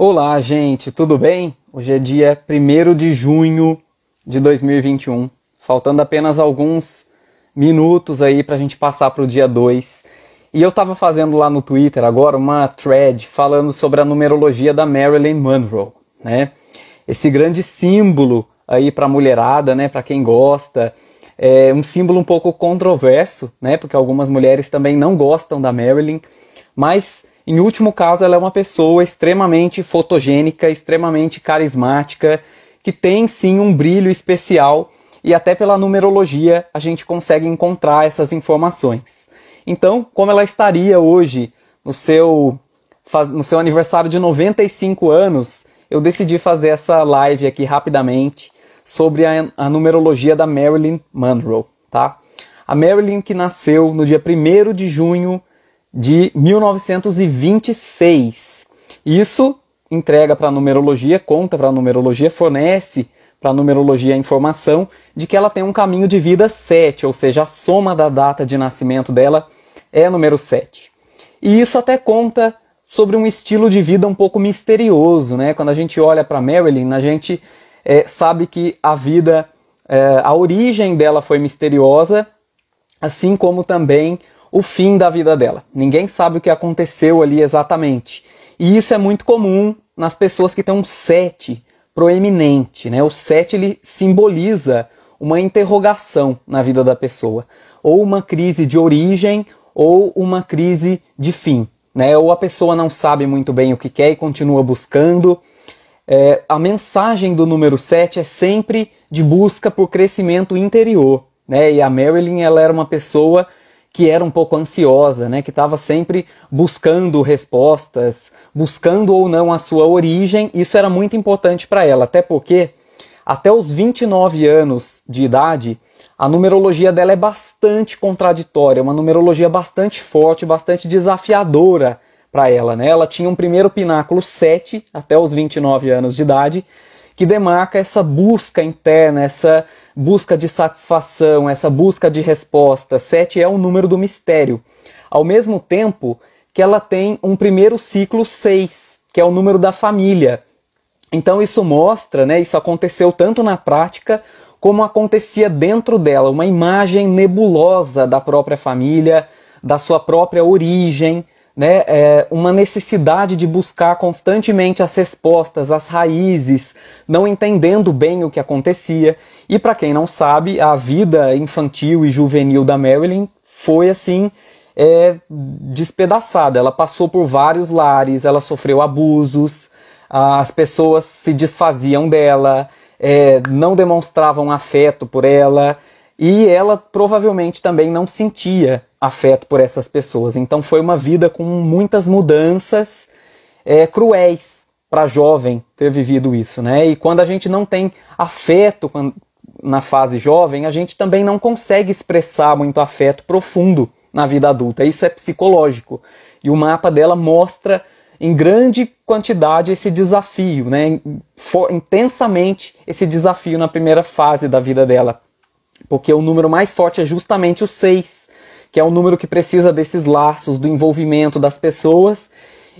Olá, gente, tudo bem? Hoje é dia 1 de junho de 2021, faltando apenas alguns minutos aí para a gente passar para o dia 2. E eu estava fazendo lá no Twitter agora uma thread falando sobre a numerologia da Marilyn Monroe, né? Esse grande símbolo aí para a mulherada, né? Para quem gosta, é um símbolo um pouco controverso, né? Porque algumas mulheres também não gostam da Marilyn, mas em último caso, ela é uma pessoa extremamente fotogênica, extremamente carismática, que tem sim um brilho especial e até pela numerologia a gente consegue encontrar essas informações. Então, como ela estaria hoje no seu, no seu aniversário de 95 anos, eu decidi fazer essa live aqui rapidamente sobre a, a numerologia da Marilyn Monroe, tá? A Marilyn que nasceu no dia 1 de junho de 1926. Isso entrega para a numerologia, conta para a numerologia, fornece para a numerologia a informação de que ela tem um caminho de vida 7, ou seja, a soma da data de nascimento dela é número 7. E isso até conta sobre um estilo de vida um pouco misterioso, né? Quando a gente olha para Marilyn, a gente é, sabe que a vida, é, a origem dela foi misteriosa, assim como também o fim da vida dela. Ninguém sabe o que aconteceu ali exatamente. E isso é muito comum nas pessoas que têm um 7 proeminente. Né? O 7 ele simboliza uma interrogação na vida da pessoa, ou uma crise de origem, ou uma crise de fim. Né? Ou a pessoa não sabe muito bem o que quer e continua buscando. É, a mensagem do número 7 é sempre de busca por crescimento interior. Né? E a Marilyn ela era uma pessoa que era um pouco ansiosa, né, que estava sempre buscando respostas, buscando ou não a sua origem. Isso era muito importante para ela, até porque até os 29 anos de idade, a numerologia dela é bastante contraditória, uma numerologia bastante forte, bastante desafiadora para ela. Né? Ela tinha um primeiro pináculo 7 até os 29 anos de idade, que demarca essa busca interna, essa busca de satisfação, essa busca de resposta. Sete é o número do mistério. Ao mesmo tempo que ela tem um primeiro ciclo seis, que é o número da família. Então isso mostra, né, isso aconteceu tanto na prática como acontecia dentro dela, uma imagem nebulosa da própria família, da sua própria origem, né, é uma necessidade de buscar constantemente as respostas, as raízes, não entendendo bem o que acontecia. E para quem não sabe, a vida infantil e juvenil da Marilyn foi assim é, despedaçada. Ela passou por vários lares, ela sofreu abusos, as pessoas se desfaziam dela, é, não demonstravam afeto por ela e ela provavelmente também não sentia afeto por essas pessoas. Então foi uma vida com muitas mudanças é, cruéis para jovem ter vivido isso, né? E quando a gente não tem afeto na fase jovem, a gente também não consegue expressar muito afeto profundo na vida adulta. Isso é psicológico. E o mapa dela mostra em grande quantidade esse desafio, né? For, intensamente esse desafio na primeira fase da vida dela porque o número mais forte é justamente o 6, que é o número que precisa desses laços, do envolvimento das pessoas,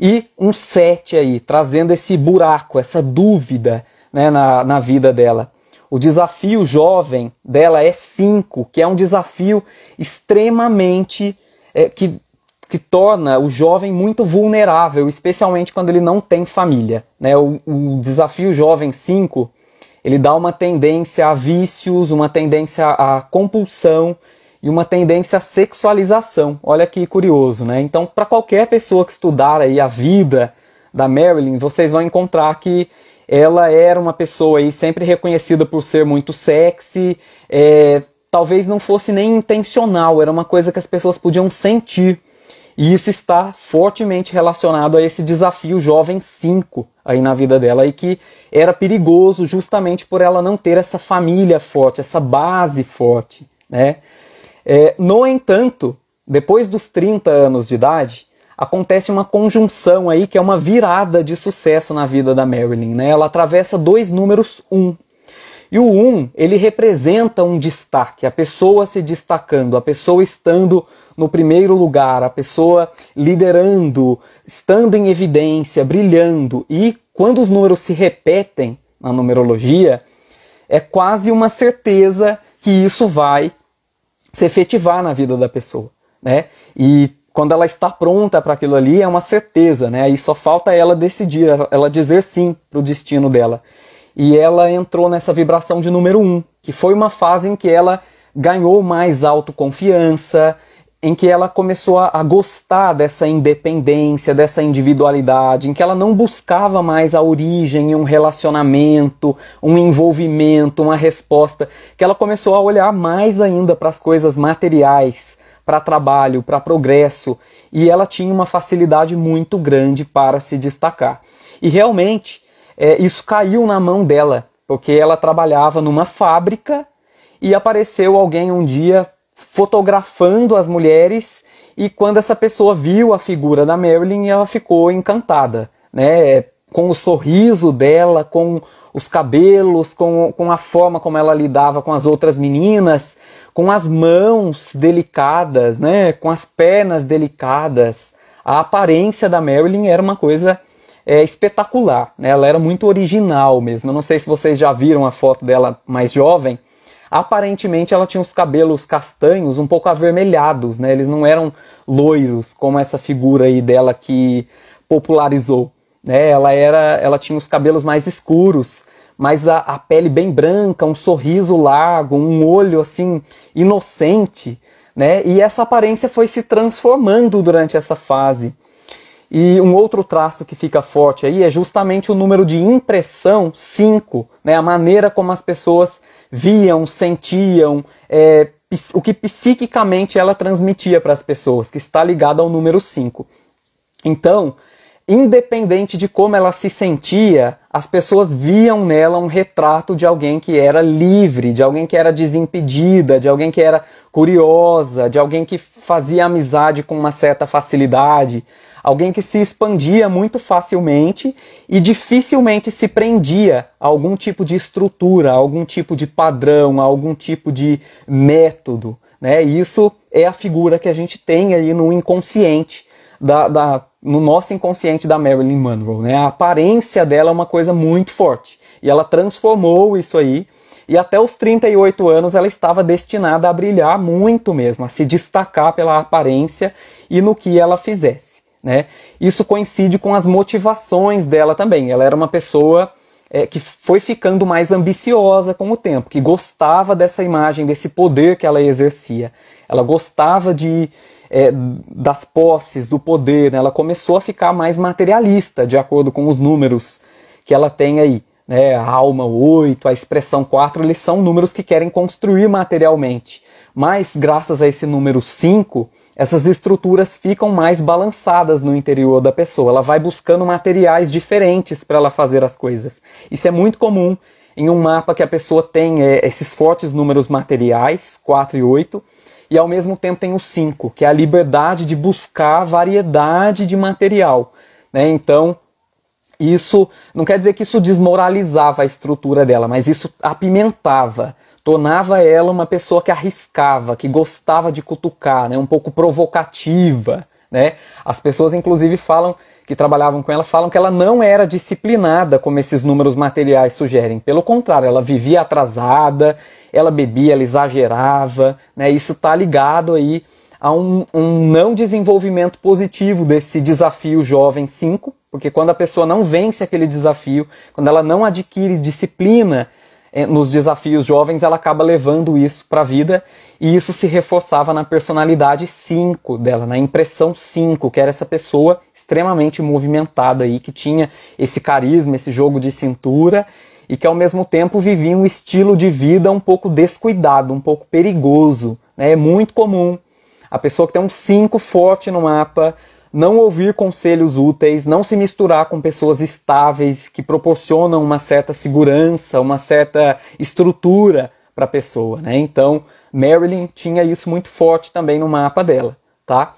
e um 7 aí, trazendo esse buraco, essa dúvida né, na, na vida dela. O desafio jovem dela é 5, que é um desafio extremamente. É, que, que torna o jovem muito vulnerável, especialmente quando ele não tem família. Né? O, o desafio jovem 5 ele dá uma tendência a vícios, uma tendência à compulsão e uma tendência à sexualização. Olha que curioso, né? Então, para qualquer pessoa que estudar aí a vida da Marilyn, vocês vão encontrar que ela era uma pessoa aí sempre reconhecida por ser muito sexy, é, talvez não fosse nem intencional, era uma coisa que as pessoas podiam sentir. E isso está fortemente relacionado a esse desafio jovem 5 aí na vida dela e que era perigoso justamente por ela não ter essa família forte, essa base forte, né? É, no entanto, depois dos 30 anos de idade, acontece uma conjunção aí que é uma virada de sucesso na vida da Marilyn, né? Ela atravessa dois números 1. Um. E o 1, um, ele representa um destaque, a pessoa se destacando, a pessoa estando no primeiro lugar, a pessoa liderando, estando em evidência, brilhando. E quando os números se repetem na numerologia, é quase uma certeza que isso vai se efetivar na vida da pessoa, né? E quando ela está pronta para aquilo ali, é uma certeza, né? Aí só falta ela decidir, ela dizer sim para o destino dela. E ela entrou nessa vibração de número um, que foi uma fase em que ela ganhou mais autoconfiança, em que ela começou a, a, gostar dessa independência, dessa individualidade, em que ela não buscava mais a origem em um relacionamento, um envolvimento, uma resposta, que ela começou a olhar mais ainda para as coisas materiais, para trabalho, para progresso, e ela tinha uma facilidade muito grande para se destacar. E realmente é, isso caiu na mão dela, porque ela trabalhava numa fábrica e apareceu alguém um dia fotografando as mulheres e quando essa pessoa viu a figura da Marilyn, ela ficou encantada, né? Com o sorriso dela, com os cabelos, com, com a forma como ela lidava com as outras meninas, com as mãos delicadas, né? Com as pernas delicadas. A aparência da Marilyn era uma coisa é, espetacular, né? Ela era muito original mesmo. Eu não sei se vocês já viram a foto dela mais jovem, Aparentemente ela tinha os cabelos castanhos, um pouco avermelhados, né? Eles não eram loiros como essa figura aí dela que popularizou, né? Ela era, ela tinha os cabelos mais escuros, mas a, a pele bem branca, um sorriso largo, um olho assim inocente, né? E essa aparência foi se transformando durante essa fase. E um outro traço que fica forte aí é justamente o número de impressão 5, né? A maneira como as pessoas viam, sentiam, é, o que psiquicamente ela transmitia para as pessoas, que está ligado ao número 5. Então, independente de como ela se sentia, as pessoas viam nela um retrato de alguém que era livre, de alguém que era desimpedida, de alguém que era curiosa, de alguém que fazia amizade com uma certa facilidade, alguém que se expandia muito facilmente e dificilmente se prendia a algum tipo de estrutura, a algum tipo de padrão, a algum tipo de método. Né? Isso é a figura que a gente tem aí no inconsciente, da, da, no nosso inconsciente da Marilyn Monroe. Né? A aparência dela é uma coisa muito forte. E ela transformou isso aí. E até os 38 anos ela estava destinada a brilhar muito mesmo, a se destacar pela aparência e no que ela fizesse. Né? Isso coincide com as motivações dela também. Ela era uma pessoa é, que foi ficando mais ambiciosa com o tempo, que gostava dessa imagem, desse poder que ela exercia. Ela gostava de é, das posses, do poder. Né? Ela começou a ficar mais materialista, de acordo com os números que ela tem aí. Né? A alma 8, a expressão 4, eles são números que querem construir materialmente. Mas, graças a esse número 5, essas estruturas ficam mais balançadas no interior da pessoa. Ela vai buscando materiais diferentes para ela fazer as coisas. Isso é muito comum em um mapa que a pessoa tem é, esses fortes números materiais, 4 e 8, e ao mesmo tempo tem o 5, que é a liberdade de buscar variedade de material. Né? Então, isso não quer dizer que isso desmoralizava a estrutura dela, mas isso apimentava tornava ela uma pessoa que arriscava, que gostava de cutucar, né, um pouco provocativa. Né? As pessoas, inclusive, falam que trabalhavam com ela falam que ela não era disciplinada, como esses números materiais sugerem. Pelo contrário, ela vivia atrasada, ela bebia, ela exagerava. Né? Isso está ligado aí a um, um não desenvolvimento positivo desse desafio jovem 5, porque quando a pessoa não vence aquele desafio, quando ela não adquire disciplina nos desafios jovens, ela acaba levando isso para a vida e isso se reforçava na personalidade 5 dela, na impressão 5, que era essa pessoa extremamente movimentada aí, que tinha esse carisma, esse jogo de cintura e que ao mesmo tempo vivia um estilo de vida um pouco descuidado, um pouco perigoso. Né? É muito comum a pessoa que tem um 5 forte no mapa não ouvir conselhos úteis, não se misturar com pessoas estáveis que proporcionam uma certa segurança, uma certa estrutura para a pessoa, né? Então, Marilyn tinha isso muito forte também no mapa dela, tá?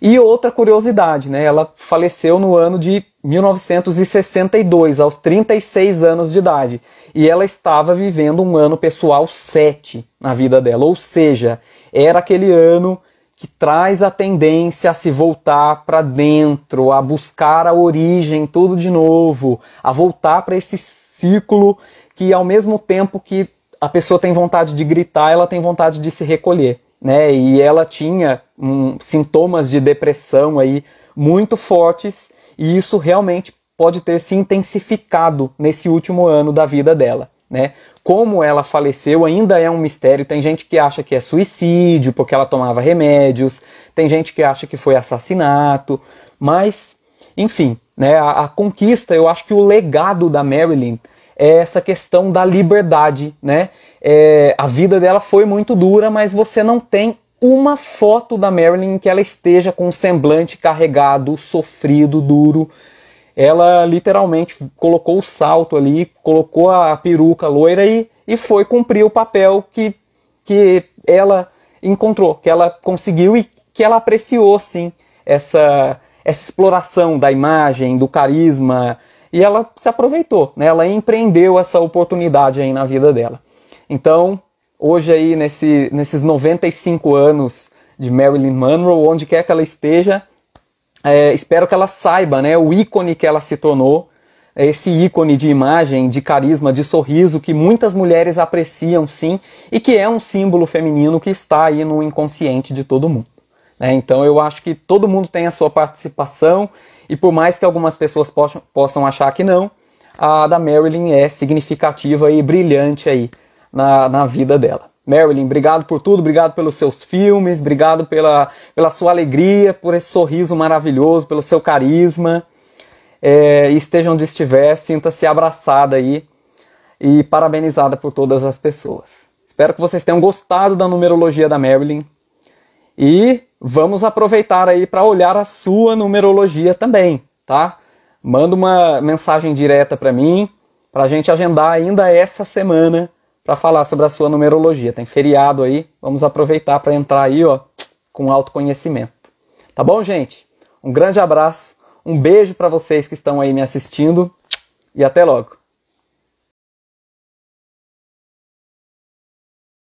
E outra curiosidade, né? Ela faleceu no ano de 1962, aos 36 anos de idade, e ela estava vivendo um ano pessoal 7 na vida dela, ou seja, era aquele ano que traz a tendência a se voltar para dentro, a buscar a origem, tudo de novo, a voltar para esse círculo que ao mesmo tempo que a pessoa tem vontade de gritar, ela tem vontade de se recolher, né? E ela tinha um, sintomas de depressão aí muito fortes e isso realmente pode ter se intensificado nesse último ano da vida dela, né? Como ela faleceu ainda é um mistério. Tem gente que acha que é suicídio porque ela tomava remédios, tem gente que acha que foi assassinato, mas enfim, né? A, a conquista, eu acho que o legado da Marilyn é essa questão da liberdade, né? É, a vida dela foi muito dura, mas você não tem uma foto da Marilyn que ela esteja com um semblante carregado, sofrido, duro. Ela literalmente colocou o salto ali, colocou a peruca loira e, e foi cumprir o papel que, que ela encontrou, que ela conseguiu e que ela apreciou, sim, essa, essa exploração da imagem, do carisma, e ela se aproveitou, né? ela empreendeu essa oportunidade aí na vida dela. Então, hoje aí nesse, nesses 95 anos de Marilyn Monroe, onde quer que ela esteja, é, espero que ela saiba né, o ícone que ela se tornou, esse ícone de imagem, de carisma, de sorriso que muitas mulheres apreciam sim e que é um símbolo feminino que está aí no inconsciente de todo mundo. Né? Então eu acho que todo mundo tem a sua participação e por mais que algumas pessoas possam, achar que não, a da Marilyn é significativa e brilhante aí na, na vida dela. Marilyn, obrigado por tudo, obrigado pelos seus filmes, obrigado pela, pela sua alegria, por esse sorriso maravilhoso, pelo seu carisma. É, esteja onde estiver, sinta-se abraçada aí e parabenizada por todas as pessoas. Espero que vocês tenham gostado da numerologia da Marilyn. E vamos aproveitar aí para olhar a sua numerologia também, tá? Manda uma mensagem direta para mim, para a gente agendar ainda essa semana para falar sobre a sua numerologia. Tem feriado aí, vamos aproveitar para entrar aí, ó, com autoconhecimento. Tá bom, gente? Um grande abraço, um beijo para vocês que estão aí me assistindo e até logo.